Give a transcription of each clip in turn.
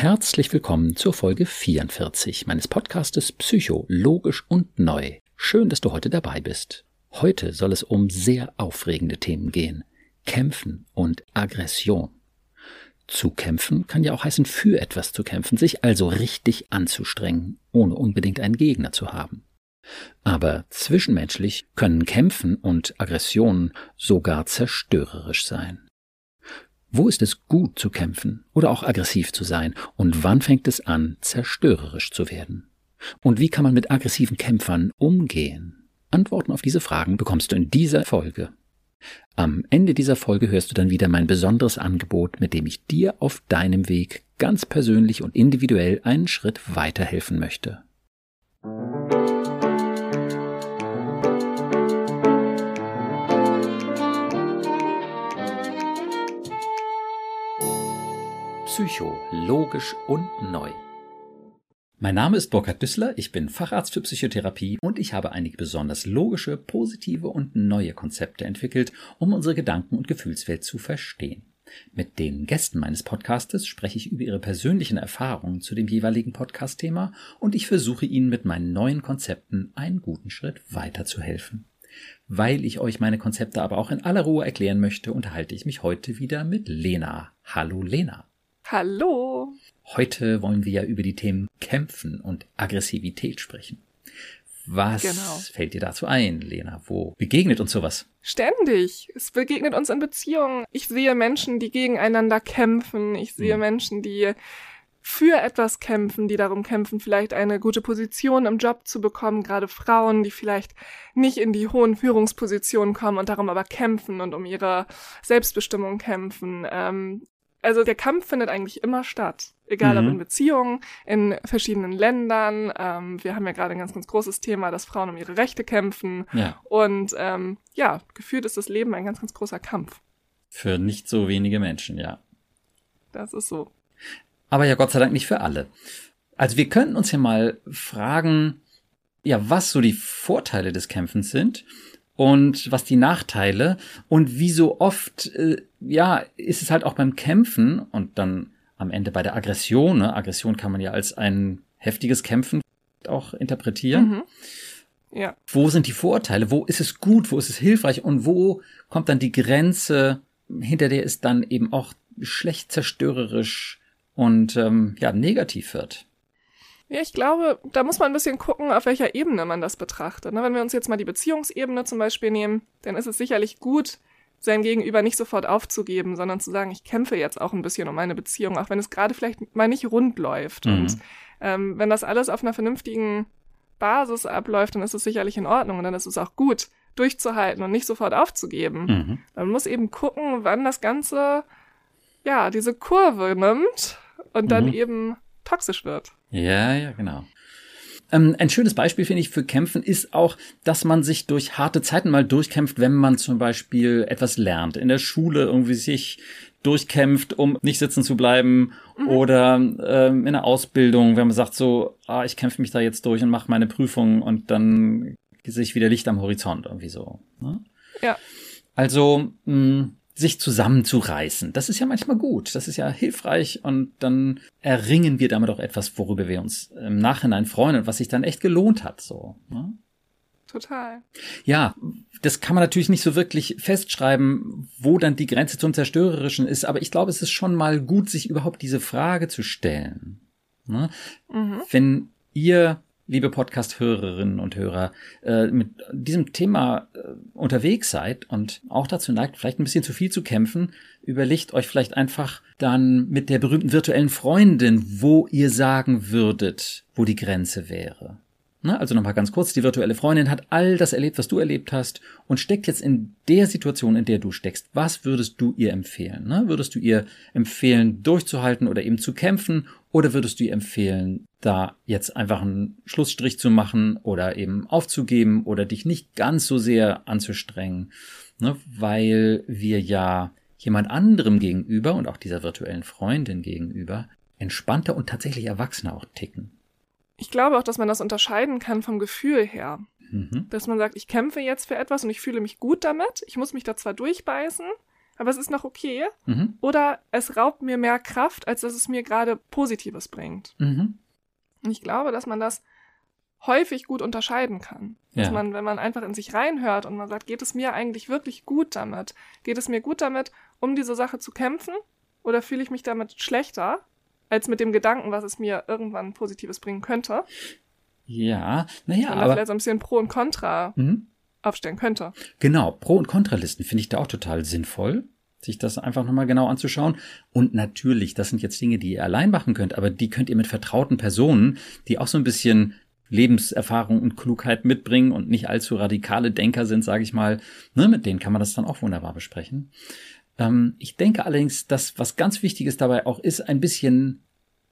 Herzlich willkommen zur Folge 44 meines Podcastes Psycho, logisch und neu. Schön, dass du heute dabei bist. Heute soll es um sehr aufregende Themen gehen. Kämpfen und Aggression. Zu kämpfen kann ja auch heißen, für etwas zu kämpfen, sich also richtig anzustrengen, ohne unbedingt einen Gegner zu haben. Aber zwischenmenschlich können Kämpfen und Aggressionen sogar zerstörerisch sein. Wo ist es gut zu kämpfen oder auch aggressiv zu sein und wann fängt es an, zerstörerisch zu werden? Und wie kann man mit aggressiven Kämpfern umgehen? Antworten auf diese Fragen bekommst du in dieser Folge. Am Ende dieser Folge hörst du dann wieder mein besonderes Angebot, mit dem ich dir auf deinem Weg ganz persönlich und individuell einen Schritt weiterhelfen möchte. Psycho, logisch und neu. Mein Name ist Burkhard Düssler, ich bin Facharzt für Psychotherapie und ich habe einige besonders logische, positive und neue Konzepte entwickelt, um unsere Gedanken- und Gefühlswelt zu verstehen. Mit den Gästen meines Podcastes spreche ich über ihre persönlichen Erfahrungen zu dem jeweiligen Podcastthema und ich versuche ihnen mit meinen neuen Konzepten einen guten Schritt weiterzuhelfen. Weil ich euch meine Konzepte aber auch in aller Ruhe erklären möchte, unterhalte ich mich heute wieder mit Lena. Hallo Lena. Hallo. Heute wollen wir ja über die Themen Kämpfen und Aggressivität sprechen. Was genau. fällt dir dazu ein, Lena? Wo begegnet uns sowas? Ständig. Es begegnet uns in Beziehungen. Ich sehe Menschen, die gegeneinander kämpfen. Ich sehe hm. Menschen, die für etwas kämpfen, die darum kämpfen, vielleicht eine gute Position im Job zu bekommen, gerade Frauen, die vielleicht nicht in die hohen Führungspositionen kommen und darum aber kämpfen und um ihre Selbstbestimmung kämpfen. Ähm, also der Kampf findet eigentlich immer statt. Egal mhm. ob in Beziehungen, in verschiedenen Ländern. Ähm, wir haben ja gerade ein ganz, ganz großes Thema, dass Frauen um ihre Rechte kämpfen. Ja. Und ähm, ja, gefühlt ist das Leben ein ganz, ganz großer Kampf. Für nicht so wenige Menschen, ja. Das ist so. Aber ja, Gott sei Dank nicht für alle. Also wir könnten uns ja mal fragen, ja, was so die Vorteile des Kämpfens sind und was die Nachteile und wie so oft, äh, ja, ist es halt auch beim Kämpfen und dann am Ende bei der Aggression, ne? Aggression kann man ja als ein heftiges Kämpfen auch interpretieren. Mhm. Ja. Wo sind die Vorteile? Wo ist es gut? Wo ist es hilfreich? Und wo kommt dann die Grenze, hinter der es dann eben auch schlecht zerstörerisch und ähm, ja negativ wird? Ja, ich glaube, da muss man ein bisschen gucken, auf welcher Ebene man das betrachtet. Ne? Wenn wir uns jetzt mal die Beziehungsebene zum Beispiel nehmen, dann ist es sicherlich gut, sein Gegenüber nicht sofort aufzugeben, sondern zu sagen, ich kämpfe jetzt auch ein bisschen um meine Beziehung, auch wenn es gerade vielleicht mal nicht rund läuft. Mhm. Und ähm, wenn das alles auf einer vernünftigen Basis abläuft, dann ist es sicherlich in Ordnung und dann ist es auch gut, durchzuhalten und nicht sofort aufzugeben. Mhm. Man muss eben gucken, wann das Ganze, ja, diese Kurve nimmt und dann mhm. eben toxisch wird. Ja, ja, genau. Ähm, ein schönes Beispiel, finde ich, für Kämpfen ist auch, dass man sich durch harte Zeiten mal durchkämpft, wenn man zum Beispiel etwas lernt. In der Schule irgendwie sich durchkämpft, um nicht sitzen zu bleiben mhm. oder ähm, in der Ausbildung, wenn man sagt so, ah, ich kämpfe mich da jetzt durch und mache meine Prüfung und dann sehe ich wieder Licht am Horizont irgendwie so. Ne? Ja. Also mh, sich zusammenzureißen. Das ist ja manchmal gut, das ist ja hilfreich und dann erringen wir damit auch etwas, worüber wir uns im Nachhinein freuen und was sich dann echt gelohnt hat, so. Ne? Total. Ja, das kann man natürlich nicht so wirklich festschreiben, wo dann die Grenze zum Zerstörerischen ist, aber ich glaube, es ist schon mal gut, sich überhaupt diese Frage zu stellen. Ne? Mhm. Wenn ihr liebe Podcast-Hörerinnen und Hörer, äh, mit diesem Thema äh, unterwegs seid und auch dazu neigt, vielleicht ein bisschen zu viel zu kämpfen, überlegt euch vielleicht einfach dann mit der berühmten virtuellen Freundin, wo ihr sagen würdet, wo die Grenze wäre. Na, also nochmal ganz kurz, die virtuelle Freundin hat all das erlebt, was du erlebt hast und steckt jetzt in der Situation, in der du steckst. Was würdest du ihr empfehlen? Na, würdest du ihr empfehlen, durchzuhalten oder eben zu kämpfen oder würdest du ihr empfehlen, da jetzt einfach einen Schlussstrich zu machen oder eben aufzugeben oder dich nicht ganz so sehr anzustrengen, ne? weil wir ja jemand anderem gegenüber und auch dieser virtuellen Freundin gegenüber entspannter und tatsächlich erwachsener auch ticken. Ich glaube auch, dass man das unterscheiden kann vom Gefühl her. Mhm. Dass man sagt, ich kämpfe jetzt für etwas und ich fühle mich gut damit. Ich muss mich da zwar durchbeißen, aber es ist noch okay. Mhm. Oder es raubt mir mehr Kraft, als dass es mir gerade Positives bringt. Mhm. Und ich glaube, dass man das häufig gut unterscheiden kann. Ja. Dass man, wenn man einfach in sich reinhört und man sagt, geht es mir eigentlich wirklich gut damit? Geht es mir gut damit, um diese Sache zu kämpfen? Oder fühle ich mich damit schlechter, als mit dem Gedanken, was es mir irgendwann Positives bringen könnte? Ja, naja, aber... vielleicht so ein bisschen Pro und Contra mhm. aufstellen könnte. Genau, Pro- und Kontralisten finde ich da auch total sinnvoll sich das einfach nochmal genau anzuschauen. Und natürlich, das sind jetzt Dinge, die ihr allein machen könnt, aber die könnt ihr mit vertrauten Personen, die auch so ein bisschen Lebenserfahrung und Klugheit mitbringen und nicht allzu radikale Denker sind, sage ich mal, ne, mit denen kann man das dann auch wunderbar besprechen. Ähm, ich denke allerdings, dass was ganz Wichtiges dabei auch ist, ein bisschen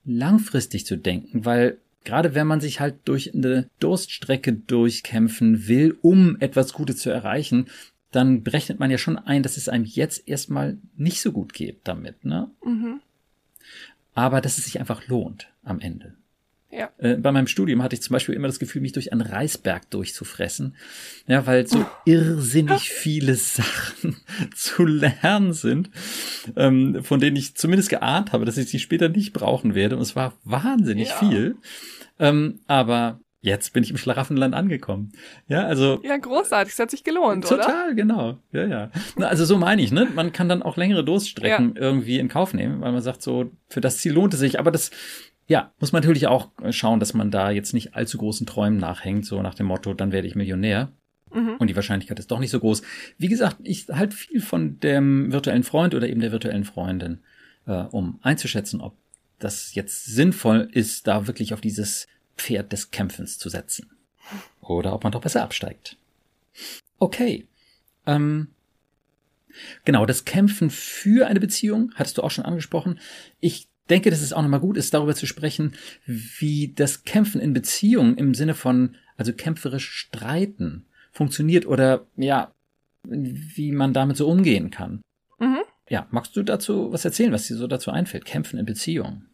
langfristig zu denken, weil gerade wenn man sich halt durch eine Durststrecke durchkämpfen will, um etwas Gutes zu erreichen, dann berechnet man ja schon ein, dass es einem jetzt erstmal nicht so gut geht damit, ne? Mhm. Aber dass es sich einfach lohnt am Ende. Ja. Äh, bei meinem Studium hatte ich zum Beispiel immer das Gefühl, mich durch einen Reisberg durchzufressen. Ja, weil so irrsinnig viele Sachen zu lernen sind, ähm, von denen ich zumindest geahnt habe, dass ich sie später nicht brauchen werde. Und es war wahnsinnig ja. viel. Ähm, aber jetzt bin ich im Schlaraffenland angekommen. Ja, also. Ja, großartig. Es hat sich gelohnt, total, oder? Total, genau. Ja, ja. Na, also so meine ich, ne? Man kann dann auch längere Durststrecken ja. irgendwie in Kauf nehmen, weil man sagt so, für das Ziel lohnt es sich. Aber das, ja, muss man natürlich auch schauen, dass man da jetzt nicht allzu großen Träumen nachhängt, so nach dem Motto, dann werde ich Millionär. Mhm. Und die Wahrscheinlichkeit ist doch nicht so groß. Wie gesagt, ich halt viel von dem virtuellen Freund oder eben der virtuellen Freundin, äh, um einzuschätzen, ob das jetzt sinnvoll ist, da wirklich auf dieses Pferd des Kämpfens zu setzen. Oder ob man doch besser absteigt. Okay. Ähm, genau, das Kämpfen für eine Beziehung hattest du auch schon angesprochen. Ich denke, dass es auch nochmal gut ist, darüber zu sprechen, wie das Kämpfen in Beziehungen im Sinne von, also kämpferisch streiten funktioniert oder ja, wie man damit so umgehen kann. Mhm. Ja, magst du dazu was erzählen, was dir so dazu einfällt? Kämpfen in Beziehungen.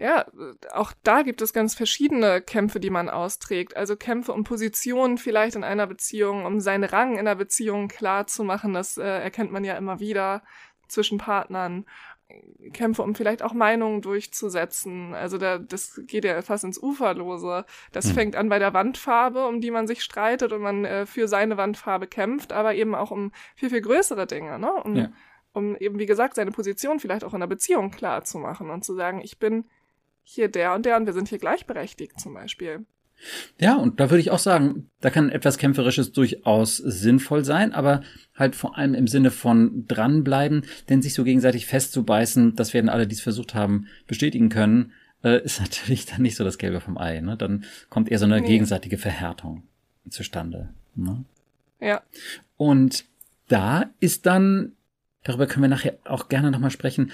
Ja, auch da gibt es ganz verschiedene Kämpfe, die man austrägt. Also Kämpfe um Positionen vielleicht in einer Beziehung, um seinen Rang in der Beziehung klar zu machen. Das äh, erkennt man ja immer wieder zwischen Partnern. Kämpfe, um vielleicht auch Meinungen durchzusetzen. Also da, das geht ja fast ins Uferlose. Das hm. fängt an bei der Wandfarbe, um die man sich streitet und man äh, für seine Wandfarbe kämpft, aber eben auch um viel, viel größere Dinge, ne? Um, ja. um eben, wie gesagt, seine Position vielleicht auch in der Beziehung klar zu machen und zu sagen, ich bin hier der und der und wir sind hier gleichberechtigt zum Beispiel. Ja, und da würde ich auch sagen, da kann etwas Kämpferisches durchaus sinnvoll sein, aber halt vor allem im Sinne von dranbleiben, denn sich so gegenseitig festzubeißen, das werden alle, die es versucht haben, bestätigen können, äh, ist natürlich dann nicht so das Gelbe vom Ei. Ne? Dann kommt eher so eine nee. gegenseitige Verhärtung zustande. Ne? Ja. Und da ist dann, darüber können wir nachher auch gerne nochmal sprechen,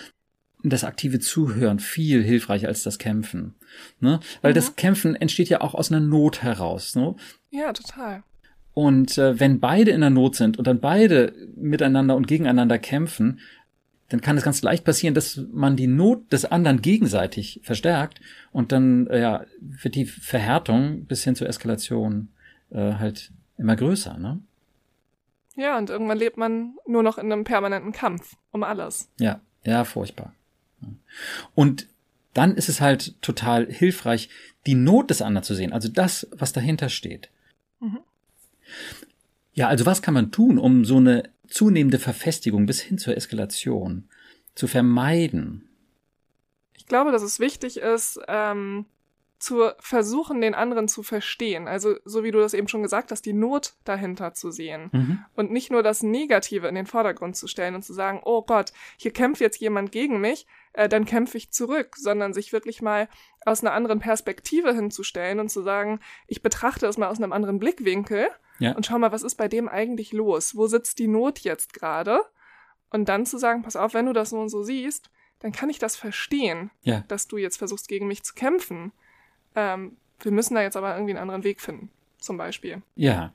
das aktive Zuhören viel hilfreicher als das Kämpfen. Ne? Weil mhm. das Kämpfen entsteht ja auch aus einer Not heraus. Ne? Ja, total. Und äh, wenn beide in der Not sind und dann beide miteinander und gegeneinander kämpfen, dann kann es ganz leicht passieren, dass man die Not des anderen gegenseitig verstärkt und dann äh, ja, wird die Verhärtung bis hin zur Eskalation äh, halt immer größer, ne? Ja, und irgendwann lebt man nur noch in einem permanenten Kampf um alles. Ja, ja, furchtbar. Und dann ist es halt total hilfreich, die Not des anderen zu sehen, also das, was dahinter steht. Mhm. Ja, also was kann man tun, um so eine zunehmende Verfestigung bis hin zur Eskalation zu vermeiden? Ich glaube, dass es wichtig ist, ähm, zu versuchen, den anderen zu verstehen. Also, so wie du das eben schon gesagt hast, die Not dahinter zu sehen. Mhm. Und nicht nur das Negative in den Vordergrund zu stellen und zu sagen, oh Gott, hier kämpft jetzt jemand gegen mich, äh, dann kämpfe ich zurück, sondern sich wirklich mal aus einer anderen Perspektive hinzustellen und zu sagen, ich betrachte es mal aus einem anderen Blickwinkel ja. und schau mal, was ist bei dem eigentlich los? Wo sitzt die Not jetzt gerade? Und dann zu sagen, pass auf, wenn du das so und so siehst, dann kann ich das verstehen, ja. dass du jetzt versuchst, gegen mich zu kämpfen. Ähm, wir müssen da jetzt aber irgendwie einen anderen Weg finden, zum Beispiel. Ja,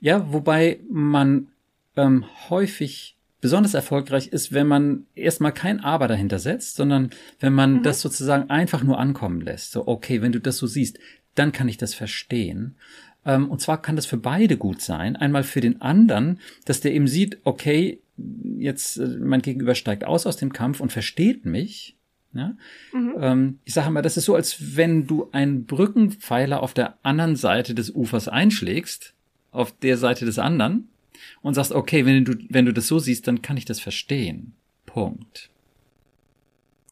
ja, wobei man ähm, häufig besonders erfolgreich ist, wenn man erstmal kein Aber dahinter setzt, sondern wenn man mhm. das sozusagen einfach nur ankommen lässt. So, okay, wenn du das so siehst, dann kann ich das verstehen. Ähm, und zwar kann das für beide gut sein. Einmal für den anderen, dass der eben sieht, okay, jetzt äh, mein Gegenüber steigt aus aus dem Kampf und versteht mich, ja? Mhm. Ähm, ich sage mal, das ist so, als wenn du einen Brückenpfeiler auf der anderen Seite des Ufers einschlägst, auf der Seite des anderen, und sagst, okay, wenn du, wenn du das so siehst, dann kann ich das verstehen. Punkt.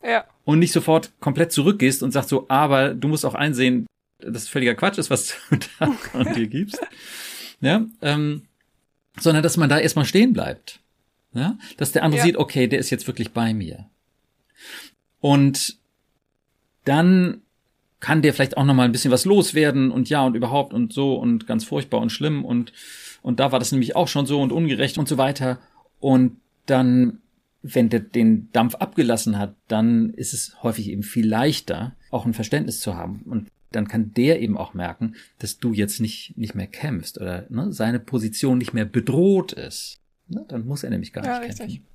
Ja. Und nicht sofort komplett zurückgehst und sagst so, aber du musst auch einsehen, dass völliger Quatsch ist, was du da von dir gibst. Ja, ähm, sondern dass man da erstmal stehen bleibt. Ja, dass der andere ja. sieht, okay, der ist jetzt wirklich bei mir. Und dann kann der vielleicht auch noch mal ein bisschen was loswerden und ja und überhaupt und so und ganz furchtbar und schlimm und und da war das nämlich auch schon so und ungerecht und so weiter und dann wenn der den Dampf abgelassen hat, dann ist es häufig eben viel leichter, auch ein Verständnis zu haben und dann kann der eben auch merken, dass du jetzt nicht nicht mehr kämpfst oder ne, seine Position nicht mehr bedroht ist. Ne, dann muss er nämlich gar ja, nicht richtig. kämpfen.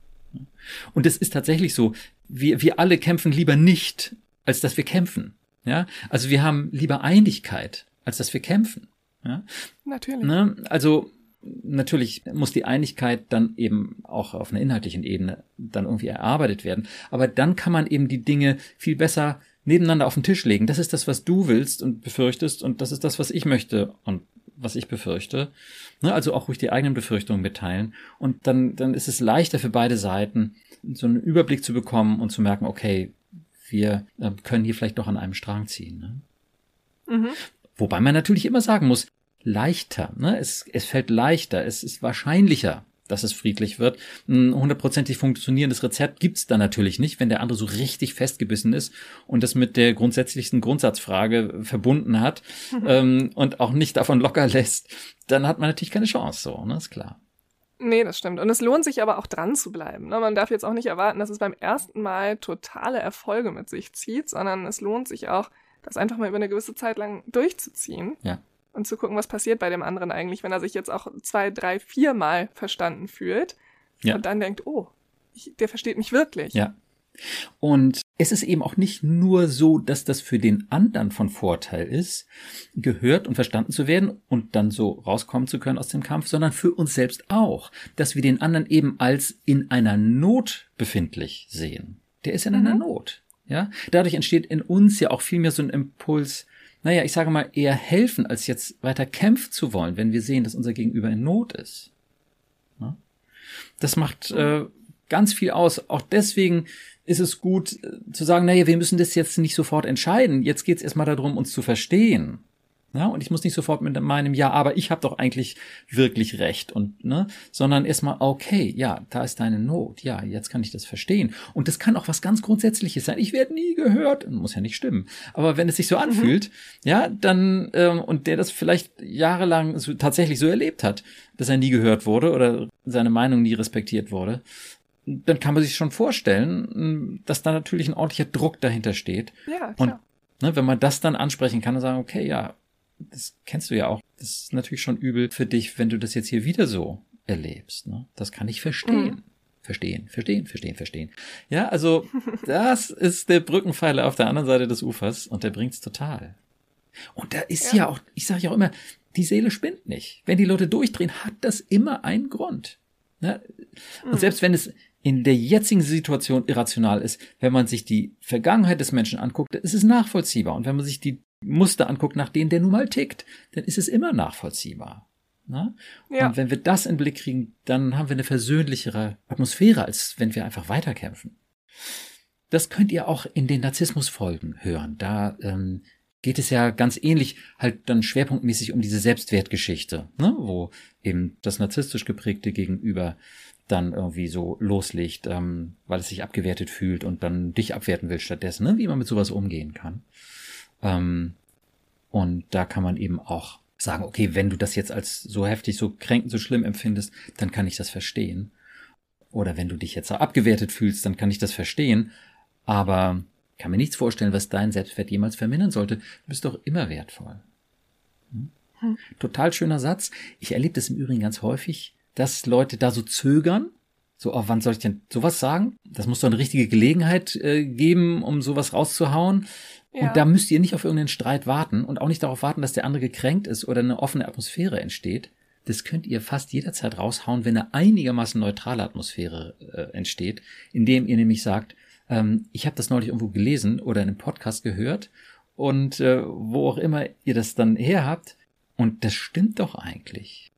Und es ist tatsächlich so, wir, wir alle kämpfen lieber nicht, als dass wir kämpfen. Ja, also wir haben lieber Einigkeit, als dass wir kämpfen. Ja, natürlich. Ne? Also natürlich muss die Einigkeit dann eben auch auf einer inhaltlichen Ebene dann irgendwie erarbeitet werden. Aber dann kann man eben die Dinge viel besser nebeneinander auf den Tisch legen. Das ist das, was du willst und befürchtest und das ist das, was ich möchte und was ich befürchte. Ne, also auch ruhig die eigenen Befürchtungen mitteilen. Und dann, dann ist es leichter für beide Seiten, so einen Überblick zu bekommen und zu merken, okay, wir äh, können hier vielleicht doch an einem Strang ziehen. Ne? Mhm. Wobei man natürlich immer sagen muss, leichter, ne? es, es fällt leichter, es ist wahrscheinlicher, dass es friedlich wird. Ein hundertprozentig funktionierendes Rezept gibt's da natürlich nicht, wenn der andere so richtig festgebissen ist und das mit der grundsätzlichsten Grundsatzfrage verbunden hat ähm, und auch nicht davon locker lässt, dann hat man natürlich keine Chance, so, ne, ist klar. Nee, das stimmt. Und es lohnt sich aber auch dran zu bleiben. Ne? Man darf jetzt auch nicht erwarten, dass es beim ersten Mal totale Erfolge mit sich zieht, sondern es lohnt sich auch, das einfach mal über eine gewisse Zeit lang durchzuziehen. Ja und zu gucken, was passiert bei dem anderen eigentlich, wenn er sich jetzt auch zwei, drei, vier Mal verstanden fühlt ja. und dann denkt, oh, ich, der versteht mich wirklich. Ja. Und es ist eben auch nicht nur so, dass das für den anderen von Vorteil ist, gehört und verstanden zu werden und dann so rauskommen zu können aus dem Kampf, sondern für uns selbst auch, dass wir den anderen eben als in einer Not befindlich sehen. Der ist in mhm. einer Not. Ja, dadurch entsteht in uns ja auch vielmehr so ein Impuls, naja, ich sage mal, eher helfen, als jetzt weiter kämpfen zu wollen, wenn wir sehen, dass unser Gegenüber in Not ist. Das macht äh, ganz viel aus. Auch deswegen ist es gut äh, zu sagen, naja, wir müssen das jetzt nicht sofort entscheiden. Jetzt geht es erstmal darum, uns zu verstehen. Ja, und ich muss nicht sofort mit meinem Ja, aber ich habe doch eigentlich wirklich recht und ne, sondern erstmal okay, ja, da ist deine Not. Ja, jetzt kann ich das verstehen und das kann auch was ganz grundsätzliches sein. Ich werde nie gehört, muss ja nicht stimmen, aber wenn es sich so mhm. anfühlt, mhm. ja, dann ähm, und der das vielleicht jahrelang so, tatsächlich so erlebt hat, dass er nie gehört wurde oder seine Meinung nie respektiert wurde, dann kann man sich schon vorstellen, dass da natürlich ein ordentlicher Druck dahinter steht. Ja, klar. Und ne, wenn man das dann ansprechen kann und sagen, okay, ja, das kennst du ja auch. Das ist natürlich schon übel für dich, wenn du das jetzt hier wieder so erlebst. Ne? Das kann ich verstehen. Mhm. Verstehen, verstehen, verstehen, verstehen. Ja, also das ist der Brückenpfeiler auf der anderen Seite des Ufers und der bringt's total. Und da ist ja, ja auch, ich sage ja auch immer, die Seele spinnt nicht. Wenn die Leute durchdrehen, hat das immer einen Grund. Ne? Und mhm. selbst wenn es in der jetzigen Situation irrational ist, wenn man sich die Vergangenheit des Menschen anguckt, ist es nachvollziehbar. Und wenn man sich die Muster anguckt, nach denen der nun mal tickt, dann ist es immer nachvollziehbar. Na? Ja. Und wenn wir das in den Blick kriegen, dann haben wir eine versöhnlichere Atmosphäre, als wenn wir einfach weiterkämpfen. Das könnt ihr auch in den Narzissmusfolgen hören. Da ähm, geht es ja ganz ähnlich, halt dann schwerpunktmäßig um diese Selbstwertgeschichte, ne? wo eben das narzisstisch geprägte Gegenüber dann irgendwie so loslegt, ähm, weil es sich abgewertet fühlt und dann dich abwerten will stattdessen, ne? wie man mit sowas umgehen kann. Ähm, und da kann man eben auch sagen, okay, wenn du das jetzt als so heftig, so kränkend, so schlimm empfindest, dann kann ich das verstehen. Oder wenn du dich jetzt abgewertet fühlst, dann kann ich das verstehen. Aber kann mir nichts vorstellen, was dein Selbstwert jemals vermindern sollte. Du bist doch immer wertvoll. Hm? Hm. Total schöner Satz. Ich erlebe das im Übrigen ganz häufig, dass Leute da so zögern. So, oh, wann soll ich denn sowas sagen? Das muss doch eine richtige Gelegenheit äh, geben, um sowas rauszuhauen. Ja. Und da müsst ihr nicht auf irgendeinen Streit warten und auch nicht darauf warten, dass der andere gekränkt ist oder eine offene Atmosphäre entsteht. das könnt ihr fast jederzeit raushauen, wenn eine einigermaßen neutrale Atmosphäre äh, entsteht, indem ihr nämlich sagt, ähm, ich habe das neulich irgendwo gelesen oder in einem Podcast gehört und äh, wo auch immer ihr das dann her habt und das stimmt doch eigentlich.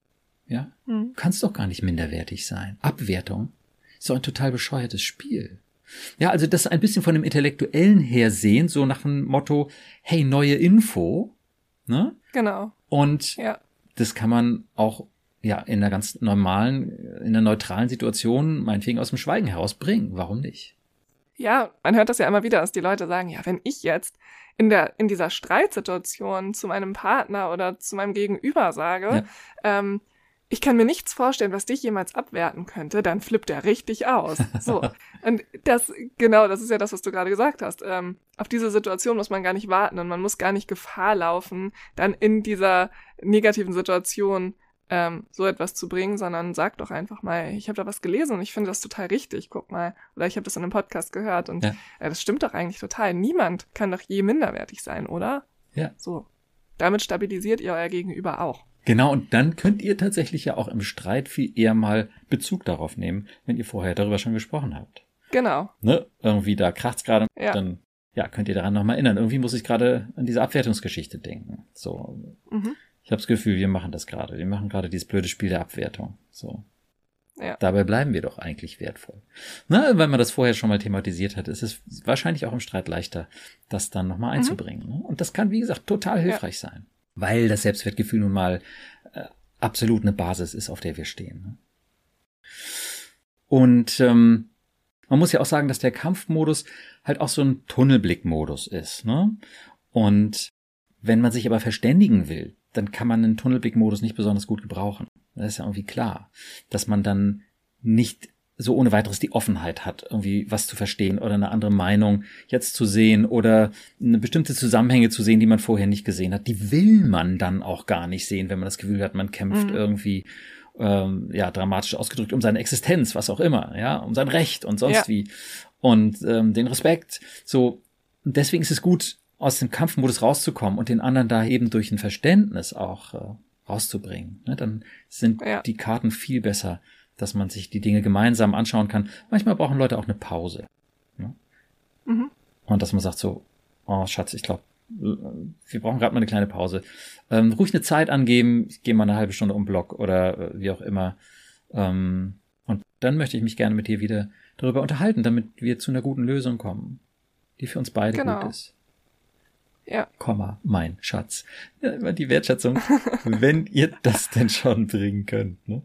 Ja, hm. kannst doch gar nicht minderwertig sein. Abwertung ist doch ein total bescheuertes Spiel. Ja, also das ein bisschen von dem Intellektuellen her sehen, so nach dem Motto, hey, neue Info, ne? Genau. Und ja. das kann man auch ja in einer ganz normalen, in einer neutralen Situation meinetwegen aus dem Schweigen herausbringen. Warum nicht? Ja, man hört das ja immer wieder, dass die Leute sagen, ja, wenn ich jetzt in der in dieser Streitsituation zu meinem Partner oder zu meinem Gegenüber sage, ja. ähm, ich kann mir nichts vorstellen, was dich jemals abwerten könnte, dann flippt er richtig aus. So. und das, genau, das ist ja das, was du gerade gesagt hast. Ähm, auf diese Situation muss man gar nicht warten und man muss gar nicht Gefahr laufen, dann in dieser negativen Situation ähm, so etwas zu bringen, sondern sag doch einfach mal, ich habe da was gelesen und ich finde das total richtig, guck mal. Oder ich habe das in einem Podcast gehört und ja. äh, das stimmt doch eigentlich total. Niemand kann doch je minderwertig sein, oder? Ja. So. Damit stabilisiert ihr euer Gegenüber auch. Genau, und dann könnt ihr tatsächlich ja auch im Streit viel eher mal Bezug darauf nehmen, wenn ihr vorher darüber schon gesprochen habt. Genau. Ne? Irgendwie da kracht's gerade, ja. dann ja, könnt ihr daran nochmal erinnern. Irgendwie muss ich gerade an diese Abwertungsgeschichte denken. So. Mhm. Ich habe das Gefühl, wir machen das gerade. Wir machen gerade dieses blöde Spiel der Abwertung. So. Ja. Dabei bleiben wir doch eigentlich wertvoll. Na, weil man das vorher schon mal thematisiert hat, ist es wahrscheinlich auch im Streit leichter, das dann nochmal mhm. einzubringen. Mhm. Und das kann, wie gesagt, total hilfreich ja. sein weil das Selbstwertgefühl nun mal äh, absolut eine Basis ist, auf der wir stehen. Ne? Und ähm, man muss ja auch sagen, dass der Kampfmodus halt auch so ein Tunnelblickmodus ist. Ne? Und wenn man sich aber verständigen will, dann kann man einen Tunnelblickmodus nicht besonders gut gebrauchen. Das ist ja irgendwie klar, dass man dann nicht so ohne weiteres die Offenheit hat, irgendwie was zu verstehen oder eine andere Meinung jetzt zu sehen oder eine bestimmte Zusammenhänge zu sehen, die man vorher nicht gesehen hat. Die will man dann auch gar nicht sehen, wenn man das Gefühl hat, man kämpft mhm. irgendwie ähm, ja dramatisch ausgedrückt um seine Existenz, was auch immer, ja, um sein Recht und sonst ja. wie und ähm, den Respekt. So und deswegen ist es gut, aus dem Kampfmodus rauszukommen und den anderen da eben durch ein Verständnis auch äh, rauszubringen. Ne? Dann sind ja. die Karten viel besser dass man sich die Dinge gemeinsam anschauen kann. Manchmal brauchen Leute auch eine Pause. Ne? Mhm. Und dass man sagt so, oh Schatz, ich glaube, wir brauchen gerade mal eine kleine Pause. Ähm, ruhig eine Zeit angeben, ich gehe mal eine halbe Stunde um Block oder äh, wie auch immer. Ähm, und dann möchte ich mich gerne mit dir wieder darüber unterhalten, damit wir zu einer guten Lösung kommen, die für uns beide genau. gut ist. Ja. Komma, mein Schatz. Ja, immer die Wertschätzung, wenn ihr das denn schon bringen könnt. Ne?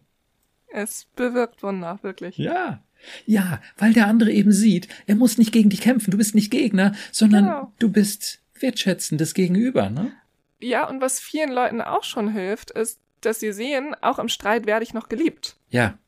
Es bewirkt Wunder, wirklich. Ja. Ja, weil der andere eben sieht, er muss nicht gegen dich kämpfen, du bist nicht Gegner, sondern genau. du bist wertschätzendes Gegenüber, ne? Ja, und was vielen Leuten auch schon hilft, ist, dass sie sehen, auch im Streit werde ich noch geliebt. Ja.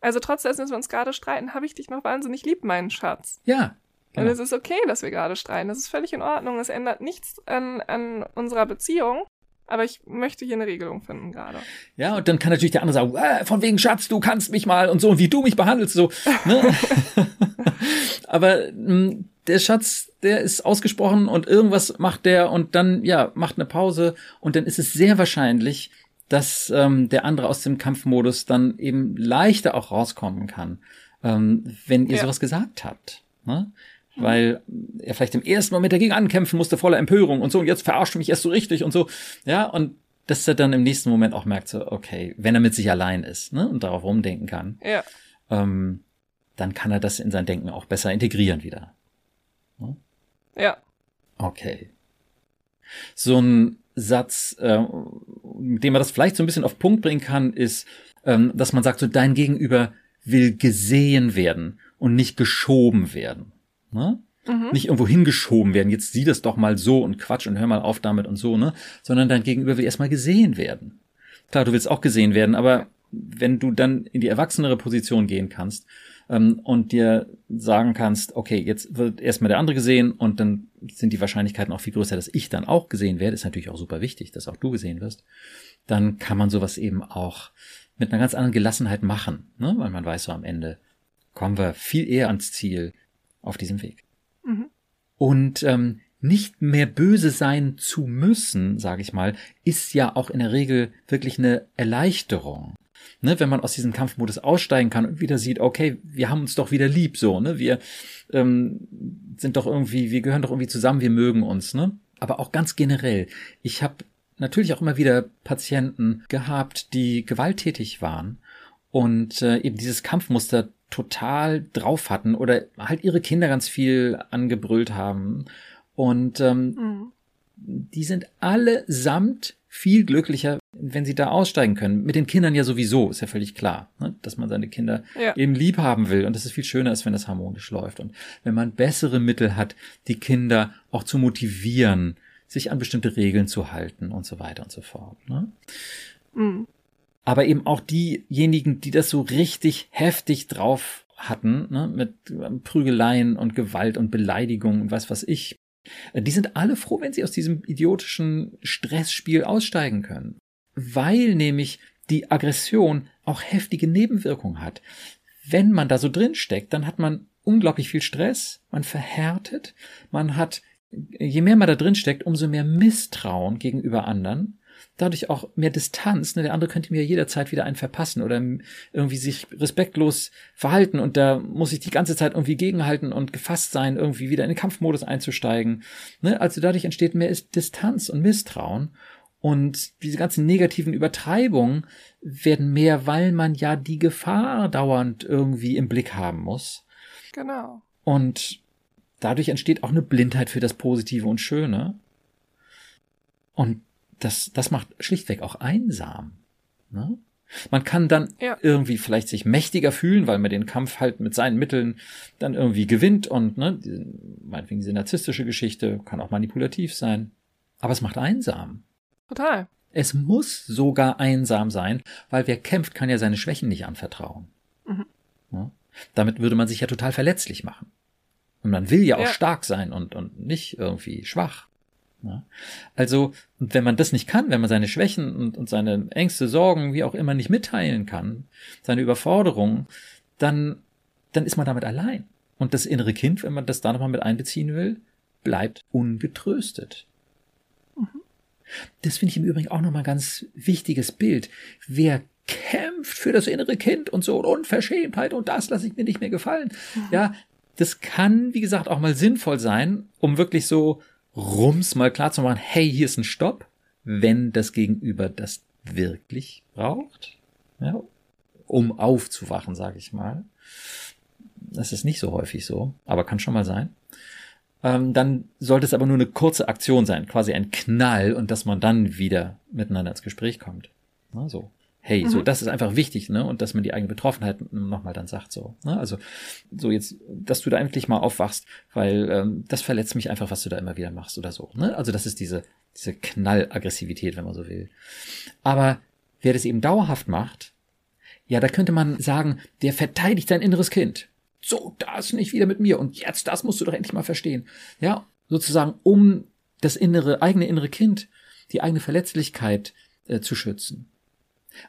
Also trotz dessen, dass wir uns gerade streiten, habe ich dich noch wahnsinnig lieb, meinen Schatz. Ja. Genau. Und es ist okay, dass wir gerade streiten. Das ist völlig in Ordnung. Es ändert nichts an, an unserer Beziehung. Aber ich möchte hier eine Regelung finden gerade. Ja, und dann kann natürlich der andere sagen, äh, von wegen Schatz, du kannst mich mal und so, und wie du mich behandelst, so. Ne? Aber mh, hm, der Schatz, der ist ausgesprochen und irgendwas macht der und dann, ja, macht eine Pause und dann ist es sehr wahrscheinlich, dass ähm, der andere aus dem Kampfmodus dann eben leichter auch rauskommen kann, ähm, wenn ihr ja. sowas gesagt habt. Ne? Weil er vielleicht im ersten Moment dagegen ankämpfen musste, voller Empörung und so, und jetzt verarscht du mich erst so richtig und so, ja, und dass er dann im nächsten Moment auch merkt, so, okay, wenn er mit sich allein ist, ne, und darauf rumdenken kann, ja. ähm, dann kann er das in sein Denken auch besser integrieren wieder. Ne? Ja. Okay. So ein Satz, äh, mit dem man das vielleicht so ein bisschen auf Punkt bringen kann, ist, ähm, dass man sagt, so dein Gegenüber will gesehen werden und nicht geschoben werden. Ne? Mhm. Nicht irgendwo hingeschoben werden, jetzt sieh das doch mal so und Quatsch und hör mal auf damit und so, ne? Sondern dein Gegenüber will erstmal gesehen werden. Klar, du willst auch gesehen werden, aber wenn du dann in die erwachsenere Position gehen kannst ähm, und dir sagen kannst, okay, jetzt wird erstmal der andere gesehen und dann sind die Wahrscheinlichkeiten auch viel größer, dass ich dann auch gesehen werde, ist natürlich auch super wichtig, dass auch du gesehen wirst, dann kann man sowas eben auch mit einer ganz anderen Gelassenheit machen, ne? weil man weiß so am Ende kommen wir viel eher ans Ziel, auf diesem Weg. Mhm. Und ähm, nicht mehr böse sein zu müssen, sage ich mal, ist ja auch in der Regel wirklich eine Erleichterung. Ne, wenn man aus diesem Kampfmodus aussteigen kann und wieder sieht, okay, wir haben uns doch wieder lieb, so, ne, wir ähm, sind doch irgendwie, wir gehören doch irgendwie zusammen, wir mögen uns, ne. Aber auch ganz generell, ich habe natürlich auch immer wieder Patienten gehabt, die gewalttätig waren und äh, eben dieses Kampfmuster total drauf hatten oder halt ihre Kinder ganz viel angebrüllt haben und ähm, mhm. die sind allesamt viel glücklicher, wenn sie da aussteigen können. Mit den Kindern ja sowieso, ist ja völlig klar, ne? dass man seine Kinder ja. eben lieb haben will und dass es viel schöner ist, wenn das harmonisch läuft. Und wenn man bessere Mittel hat, die Kinder auch zu motivieren, sich an bestimmte Regeln zu halten und so weiter und so fort. Ne? Mhm. Aber eben auch diejenigen, die das so richtig heftig drauf hatten, ne, mit Prügeleien und Gewalt und Beleidigung und was was ich, äh, die sind alle froh, wenn sie aus diesem idiotischen Stressspiel aussteigen können. Weil nämlich die Aggression auch heftige Nebenwirkungen hat. Wenn man da so drin steckt, dann hat man unglaublich viel Stress, man verhärtet, man hat, je mehr man da drin steckt, umso mehr Misstrauen gegenüber anderen dadurch auch mehr Distanz. Ne? Der andere könnte mir jederzeit wieder einen verpassen oder irgendwie sich respektlos verhalten und da muss ich die ganze Zeit irgendwie gegenhalten und gefasst sein, irgendwie wieder in den Kampfmodus einzusteigen. Ne? Also dadurch entsteht mehr Distanz und Misstrauen. Und diese ganzen negativen Übertreibungen werden mehr, weil man ja die Gefahr dauernd irgendwie im Blick haben muss. Genau. Und dadurch entsteht auch eine Blindheit für das Positive und Schöne. Und das, das macht schlichtweg auch einsam. Ne? Man kann dann ja. irgendwie vielleicht sich mächtiger fühlen, weil man den Kampf halt mit seinen Mitteln dann irgendwie gewinnt und ne, meinetwegen diese narzisstische Geschichte kann auch manipulativ sein. Aber es macht einsam. Total. Es muss sogar einsam sein, weil wer kämpft, kann ja seine Schwächen nicht anvertrauen. Mhm. Ja? Damit würde man sich ja total verletzlich machen. Und man will ja auch ja. stark sein und, und nicht irgendwie schwach. Ja. Also, wenn man das nicht kann, wenn man seine Schwächen und, und seine Ängste, Sorgen, wie auch immer nicht mitteilen kann, seine Überforderung, dann, dann ist man damit allein. Und das innere Kind, wenn man das da nochmal mit einbeziehen will, bleibt ungetröstet. Mhm. Das finde ich im Übrigen auch nochmal ganz wichtiges Bild. Wer kämpft für das innere Kind und so und Unverschämtheit und das lasse ich mir nicht mehr gefallen. Mhm. Ja, das kann, wie gesagt, auch mal sinnvoll sein, um wirklich so Rums mal klar zu machen, hey, hier ist ein Stopp, wenn das Gegenüber das wirklich braucht, ja, um aufzuwachen, sage ich mal. Das ist nicht so häufig so, aber kann schon mal sein. Ähm, dann sollte es aber nur eine kurze Aktion sein, quasi ein Knall und dass man dann wieder miteinander ins Gespräch kommt. Na, so hey, mhm. so, das ist einfach wichtig, ne? Und dass man die eigene Betroffenheit nochmal dann sagt, so, ne? Also, so jetzt, dass du da endlich mal aufwachst, weil ähm, das verletzt mich einfach, was du da immer wieder machst oder so, ne? Also, das ist diese, diese Knallaggressivität, wenn man so will. Aber wer das eben dauerhaft macht, ja, da könnte man sagen, der verteidigt sein inneres Kind. So, das nicht wieder mit mir. Und jetzt, das musst du doch endlich mal verstehen. Ja, sozusagen, um das innere, eigene innere Kind, die eigene Verletzlichkeit äh, zu schützen.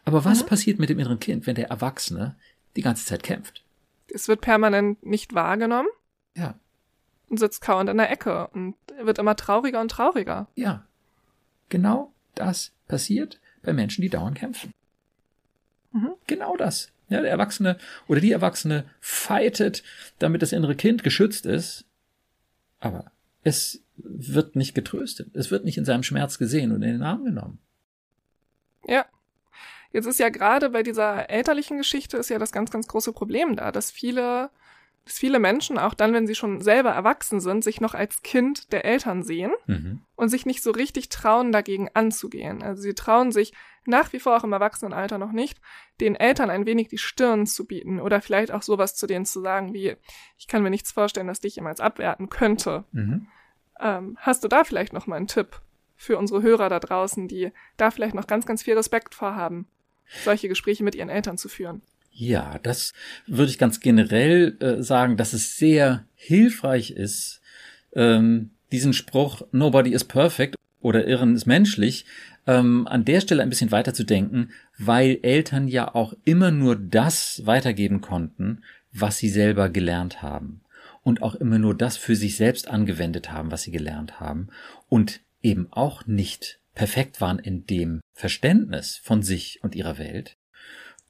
Aber was mhm. passiert mit dem inneren Kind, wenn der Erwachsene die ganze Zeit kämpft? Es wird permanent nicht wahrgenommen. Ja. Und sitzt kauend in der Ecke und wird immer trauriger und trauriger. Ja. Genau das passiert bei Menschen, die dauernd kämpfen. Mhm. Genau das. Ja, der Erwachsene oder die Erwachsene fightet, damit das innere Kind geschützt ist. Aber es wird nicht getröstet. Es wird nicht in seinem Schmerz gesehen und in den Arm genommen. Ja. Jetzt ist ja gerade bei dieser elterlichen Geschichte ist ja das ganz, ganz große Problem da, dass viele, dass viele Menschen, auch dann, wenn sie schon selber erwachsen sind, sich noch als Kind der Eltern sehen mhm. und sich nicht so richtig trauen, dagegen anzugehen. Also sie trauen sich nach wie vor auch im Erwachsenenalter noch nicht, den Eltern ein wenig die Stirn zu bieten oder vielleicht auch sowas zu denen zu sagen wie, ich kann mir nichts vorstellen, dass dich jemals abwerten könnte. Mhm. Ähm, hast du da vielleicht noch mal einen Tipp für unsere Hörer da draußen, die da vielleicht noch ganz, ganz viel Respekt vorhaben? Solche Gespräche mit ihren Eltern zu führen. Ja, das würde ich ganz generell äh, sagen, dass es sehr hilfreich ist, ähm, diesen Spruch Nobody is perfect oder Irren ist menschlich ähm, an der Stelle ein bisschen weiter zu denken, weil Eltern ja auch immer nur das weitergeben konnten, was sie selber gelernt haben. und auch immer nur das für sich selbst angewendet haben, was sie gelernt haben und eben auch nicht perfekt waren in dem Verständnis von sich und ihrer Welt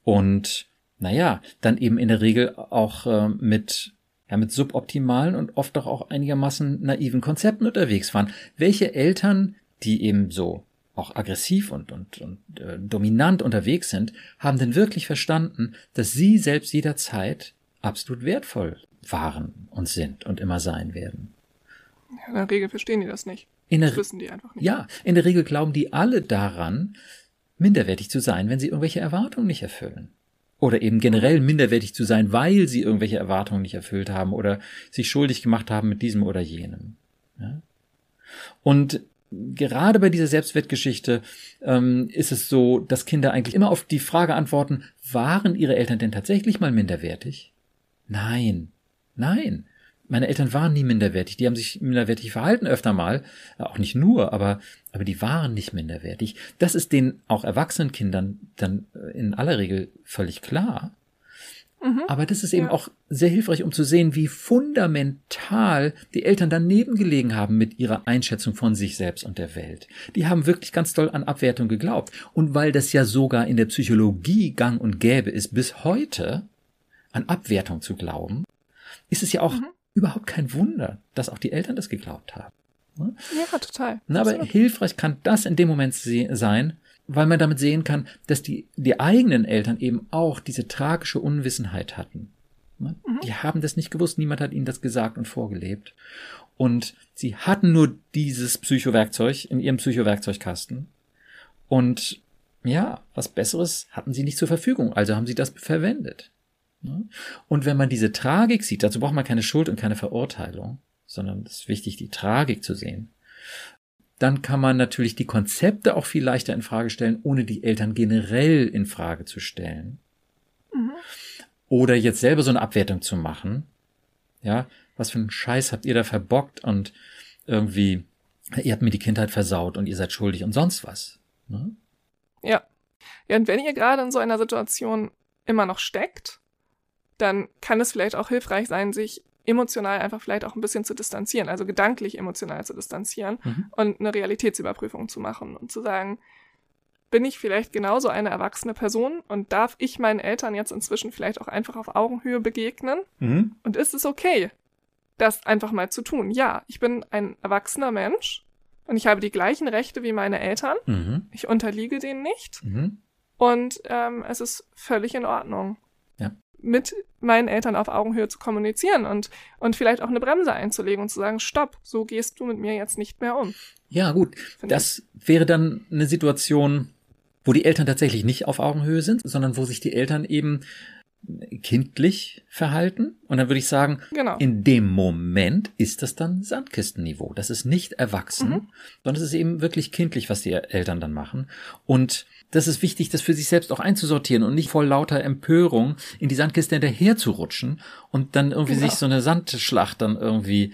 und naja, dann eben in der Regel auch äh, mit ja, mit suboptimalen und oft doch auch einigermaßen naiven Konzepten unterwegs waren. Welche Eltern, die eben so auch aggressiv und, und, und äh, dominant unterwegs sind, haben denn wirklich verstanden, dass sie selbst jederzeit absolut wertvoll waren und sind und immer sein werden. In der Regel verstehen die das nicht. In der, das wissen die einfach nicht. Ja, in der Regel glauben die alle daran, minderwertig zu sein, wenn sie irgendwelche Erwartungen nicht erfüllen. Oder eben generell minderwertig zu sein, weil sie irgendwelche Erwartungen nicht erfüllt haben oder sich schuldig gemacht haben mit diesem oder jenem. Ja? Und gerade bei dieser Selbstwertgeschichte ähm, ist es so, dass Kinder eigentlich immer auf die Frage antworten, waren ihre Eltern denn tatsächlich mal minderwertig? Nein, nein. Meine Eltern waren nie minderwertig. Die haben sich minderwertig verhalten öfter mal. Auch nicht nur, aber, aber die waren nicht minderwertig. Das ist den auch erwachsenen Kindern dann in aller Regel völlig klar. Mhm. Aber das ist eben ja. auch sehr hilfreich, um zu sehen, wie fundamental die Eltern daneben gelegen haben mit ihrer Einschätzung von sich selbst und der Welt. Die haben wirklich ganz doll an Abwertung geglaubt. Und weil das ja sogar in der Psychologie gang und gäbe ist, bis heute an Abwertung zu glauben, ist es ja auch mhm. Überhaupt kein Wunder, dass auch die Eltern das geglaubt haben. Ja, total. Na, aber hilfreich kann das in dem Moment sein, weil man damit sehen kann, dass die, die eigenen Eltern eben auch diese tragische Unwissenheit hatten. Mhm. Die haben das nicht gewusst, niemand hat ihnen das gesagt und vorgelebt. Und sie hatten nur dieses Psychowerkzeug in ihrem Psychowerkzeugkasten. Und ja, was Besseres hatten sie nicht zur Verfügung, also haben sie das verwendet. Und wenn man diese Tragik sieht, dazu braucht man keine Schuld und keine Verurteilung, sondern es ist wichtig, die Tragik zu sehen dann kann man natürlich die Konzepte auch viel leichter in Frage stellen, ohne die Eltern generell in Frage zu stellen. Mhm. Oder jetzt selber so eine Abwertung zu machen. Ja, was für einen Scheiß habt ihr da verbockt und irgendwie, ihr habt mir die Kindheit versaut und ihr seid schuldig und sonst was. Ne? Ja. Ja, und wenn ihr gerade in so einer Situation immer noch steckt, dann kann es vielleicht auch hilfreich sein, sich emotional einfach vielleicht auch ein bisschen zu distanzieren, also gedanklich emotional zu distanzieren mhm. und eine Realitätsüberprüfung zu machen und zu sagen, bin ich vielleicht genauso eine erwachsene Person und darf ich meinen Eltern jetzt inzwischen vielleicht auch einfach auf Augenhöhe begegnen? Mhm. Und ist es okay, das einfach mal zu tun? Ja, ich bin ein erwachsener Mensch und ich habe die gleichen Rechte wie meine Eltern. Mhm. Ich unterliege denen nicht. Mhm. Und ähm, es ist völlig in Ordnung mit meinen Eltern auf Augenhöhe zu kommunizieren und, und vielleicht auch eine Bremse einzulegen und zu sagen, stopp, so gehst du mit mir jetzt nicht mehr um. Ja, gut. Das ich. wäre dann eine Situation, wo die Eltern tatsächlich nicht auf Augenhöhe sind, sondern wo sich die Eltern eben kindlich verhalten. Und dann würde ich sagen, genau. in dem Moment ist das dann Sandkistenniveau. Das ist nicht erwachsen, mhm. sondern es ist eben wirklich kindlich, was die Eltern dann machen. Und das ist wichtig, das für sich selbst auch einzusortieren und nicht voll lauter Empörung in die Sandkiste hinterher zu rutschen und dann irgendwie genau. sich so eine Sandschlacht dann irgendwie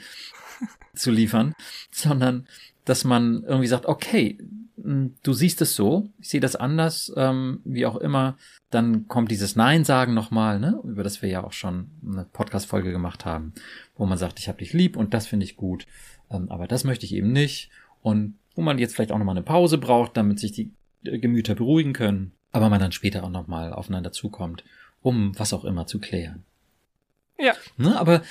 zu liefern, sondern dass man irgendwie sagt, okay, du siehst es so, ich sehe das anders, ähm, wie auch immer. Dann kommt dieses Nein sagen nochmal, ne, über das wir ja auch schon eine Podcast-Folge gemacht haben, wo man sagt, ich habe dich lieb und das finde ich gut, ähm, aber das möchte ich eben nicht. Und wo man jetzt vielleicht auch nochmal eine Pause braucht, damit sich die Gemüter beruhigen können, aber man dann später auch nochmal aufeinander zukommt, um was auch immer zu klären. Ja. Ne, aber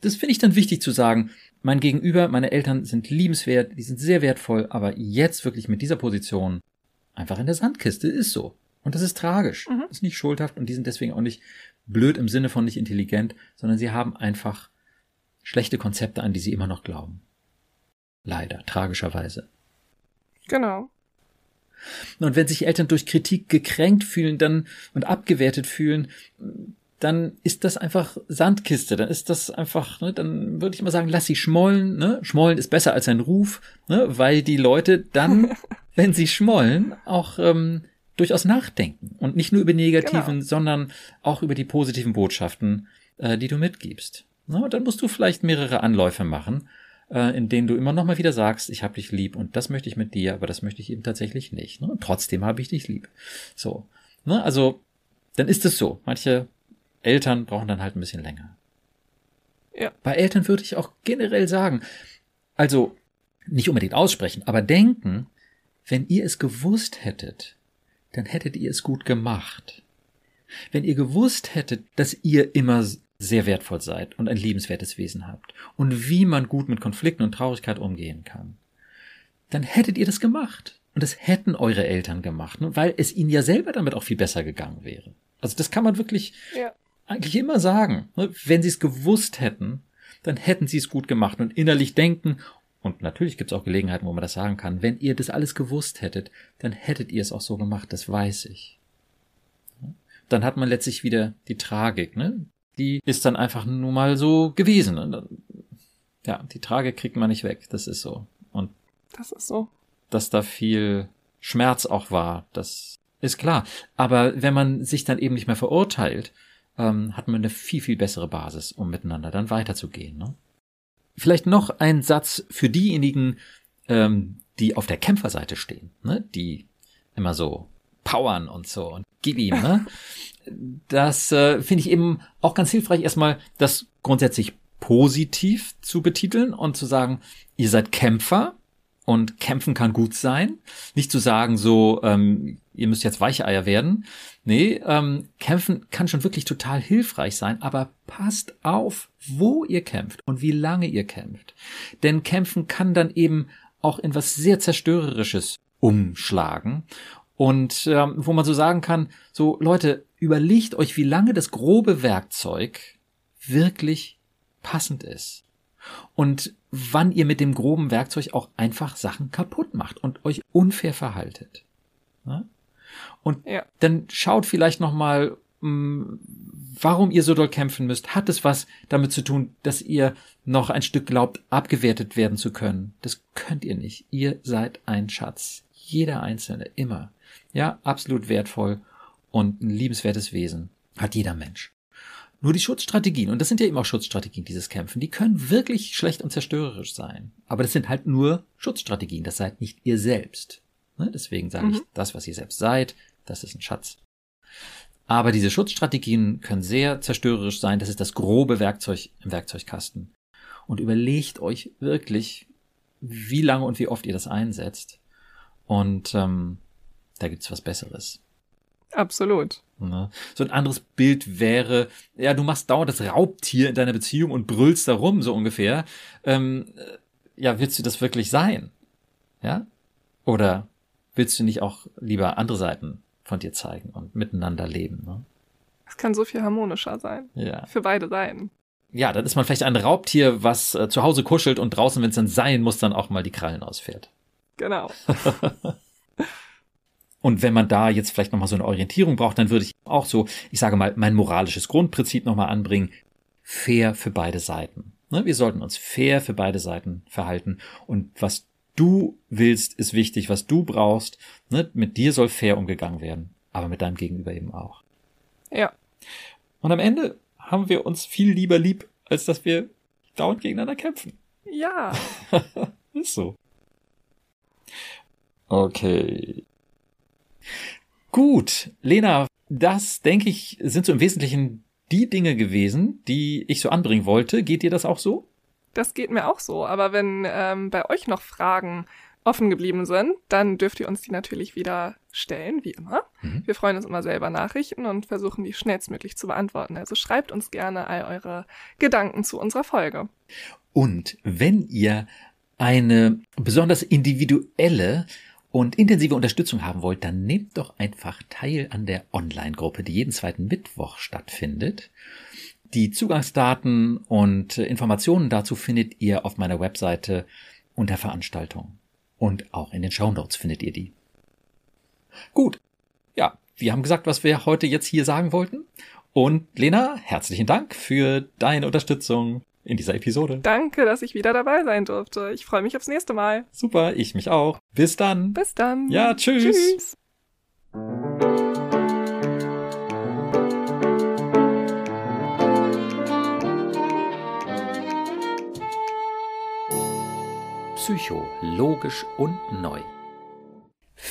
das finde ich dann wichtig zu sagen. Mein Gegenüber, meine Eltern sind liebenswert, die sind sehr wertvoll, aber jetzt wirklich mit dieser Position einfach in der Sandkiste ist so. Und das ist tragisch. Mhm. Ist nicht schuldhaft und die sind deswegen auch nicht blöd im Sinne von nicht intelligent, sondern sie haben einfach schlechte Konzepte, an die sie immer noch glauben. Leider, tragischerweise. Genau. Und wenn sich Eltern durch Kritik gekränkt fühlen dann und abgewertet fühlen, dann ist das einfach Sandkiste, dann ist das einfach, ne, dann würde ich mal sagen, lass sie schmollen, ne? Schmollen ist besser als ein Ruf, ne? weil die Leute dann, wenn sie schmollen, auch ähm, durchaus nachdenken und nicht nur über negativen, genau. sondern auch über die positiven Botschaften, äh, die du mitgibst. Ne? Und dann musst du vielleicht mehrere Anläufe machen äh, in denen du immer noch mal wieder sagst, ich habe dich lieb und das möchte ich mit dir, aber das möchte ich eben tatsächlich nicht. Ne? Und trotzdem habe ich dich lieb. So, ne? also dann ist es so. Manche Eltern brauchen dann halt ein bisschen länger. Ja. Bei Eltern würde ich auch generell sagen, also nicht unbedingt aussprechen, aber denken, wenn ihr es gewusst hättet, dann hättet ihr es gut gemacht. Wenn ihr gewusst hättet, dass ihr immer sehr wertvoll seid und ein liebenswertes Wesen habt und wie man gut mit Konflikten und Traurigkeit umgehen kann, dann hättet ihr das gemacht. Und das hätten eure Eltern gemacht, ne? weil es ihnen ja selber damit auch viel besser gegangen wäre. Also das kann man wirklich ja. Eigentlich immer sagen. Ne? Wenn sie es gewusst hätten, dann hätten sie es gut gemacht und innerlich denken. Und natürlich gibt es auch Gelegenheiten, wo man das sagen kann. Wenn ihr das alles gewusst hättet, dann hättet ihr es auch so gemacht. Das weiß ich. Dann hat man letztlich wieder die Tragik, ne? Die ist dann einfach nur mal so gewesen. Und ja, die Tragik kriegt man nicht weg. Das ist so. Und das ist so dass da viel Schmerz auch war. Das ist klar. Aber wenn man sich dann eben nicht mehr verurteilt, ähm, hat man eine viel, viel bessere Basis, um miteinander dann weiterzugehen. Ne? Vielleicht noch ein Satz für diejenigen, ähm, die auf der Kämpferseite stehen, ne? die immer so powern und so und gib ihm. Ne? Das äh, finde ich eben auch ganz hilfreich, erstmal das grundsätzlich positiv zu betiteln und zu sagen, ihr seid Kämpfer und kämpfen kann gut sein. Nicht zu sagen, so, ähm, ihr müsst jetzt Weicheier werden. Nee, ähm, kämpfen kann schon wirklich total hilfreich sein, aber passt auf, wo ihr kämpft und wie lange ihr kämpft. Denn kämpfen kann dann eben auch in was sehr Zerstörerisches umschlagen. Und ähm, wo man so sagen kann, so Leute, überlegt euch, wie lange das grobe Werkzeug wirklich passend ist und wann ihr mit dem groben Werkzeug auch einfach Sachen kaputt macht und euch unfair verhaltet. Ja? Und ja. dann schaut vielleicht noch mal, hm, warum ihr so doll kämpfen müsst. Hat es was damit zu tun, dass ihr noch ein Stück glaubt, abgewertet werden zu können? Das könnt ihr nicht. Ihr seid ein Schatz. Jeder Einzelne, immer. Ja, absolut wertvoll und ein liebenswertes Wesen hat jeder Mensch. Nur die Schutzstrategien, und das sind ja eben auch Schutzstrategien, dieses Kämpfen, die können wirklich schlecht und zerstörerisch sein. Aber das sind halt nur Schutzstrategien, das seid nicht ihr selbst. Ne? Deswegen sage mhm. ich, das, was ihr selbst seid, das ist ein Schatz. Aber diese Schutzstrategien können sehr zerstörerisch sein, das ist das grobe Werkzeug im Werkzeugkasten. Und überlegt euch wirklich, wie lange und wie oft ihr das einsetzt. Und ähm, da gibt's was Besseres. Absolut. Ne? So ein anderes Bild wäre, ja, du machst dauernd das Raubtier in deiner Beziehung und brüllst da rum, so ungefähr. Ähm, äh, ja, willst du das wirklich sein? Ja? Oder willst du nicht auch lieber andere Seiten von dir zeigen und miteinander leben? Ne? Es kann so viel harmonischer sein. Ja. Für beide Seiten. Ja, dann ist man vielleicht ein Raubtier, was äh, zu Hause kuschelt und draußen, wenn es dann sein muss, dann auch mal die Krallen ausfährt. Genau. Und wenn man da jetzt vielleicht nochmal so eine Orientierung braucht, dann würde ich auch so, ich sage mal, mein moralisches Grundprinzip nochmal anbringen. Fair für beide Seiten. Ne, wir sollten uns fair für beide Seiten verhalten. Und was du willst, ist wichtig, was du brauchst. Ne, mit dir soll fair umgegangen werden, aber mit deinem Gegenüber eben auch. Ja. Und am Ende haben wir uns viel lieber lieb, als dass wir dauernd gegeneinander kämpfen. Ja. ist so. Okay. Gut, Lena, das denke ich sind so im Wesentlichen die Dinge gewesen, die ich so anbringen wollte. Geht dir das auch so? Das geht mir auch so, aber wenn ähm, bei euch noch Fragen offen geblieben sind, dann dürft ihr uns die natürlich wieder stellen, wie immer. Mhm. Wir freuen uns immer selber Nachrichten und versuchen die schnellstmöglich zu beantworten. Also schreibt uns gerne all eure Gedanken zu unserer Folge. Und wenn ihr eine besonders individuelle und intensive Unterstützung haben wollt, dann nehmt doch einfach teil an der Online-Gruppe, die jeden zweiten Mittwoch stattfindet. Die Zugangsdaten und Informationen dazu findet ihr auf meiner Webseite unter Veranstaltung. Und auch in den Show Notes findet ihr die. Gut. Ja, wir haben gesagt, was wir heute jetzt hier sagen wollten. Und Lena, herzlichen Dank für deine Unterstützung in dieser Episode. Danke, dass ich wieder dabei sein durfte. Ich freue mich aufs nächste Mal. Super, ich mich auch. Bis dann. Bis dann. Ja, tschüss. Tschüss. Psycho, logisch und neu.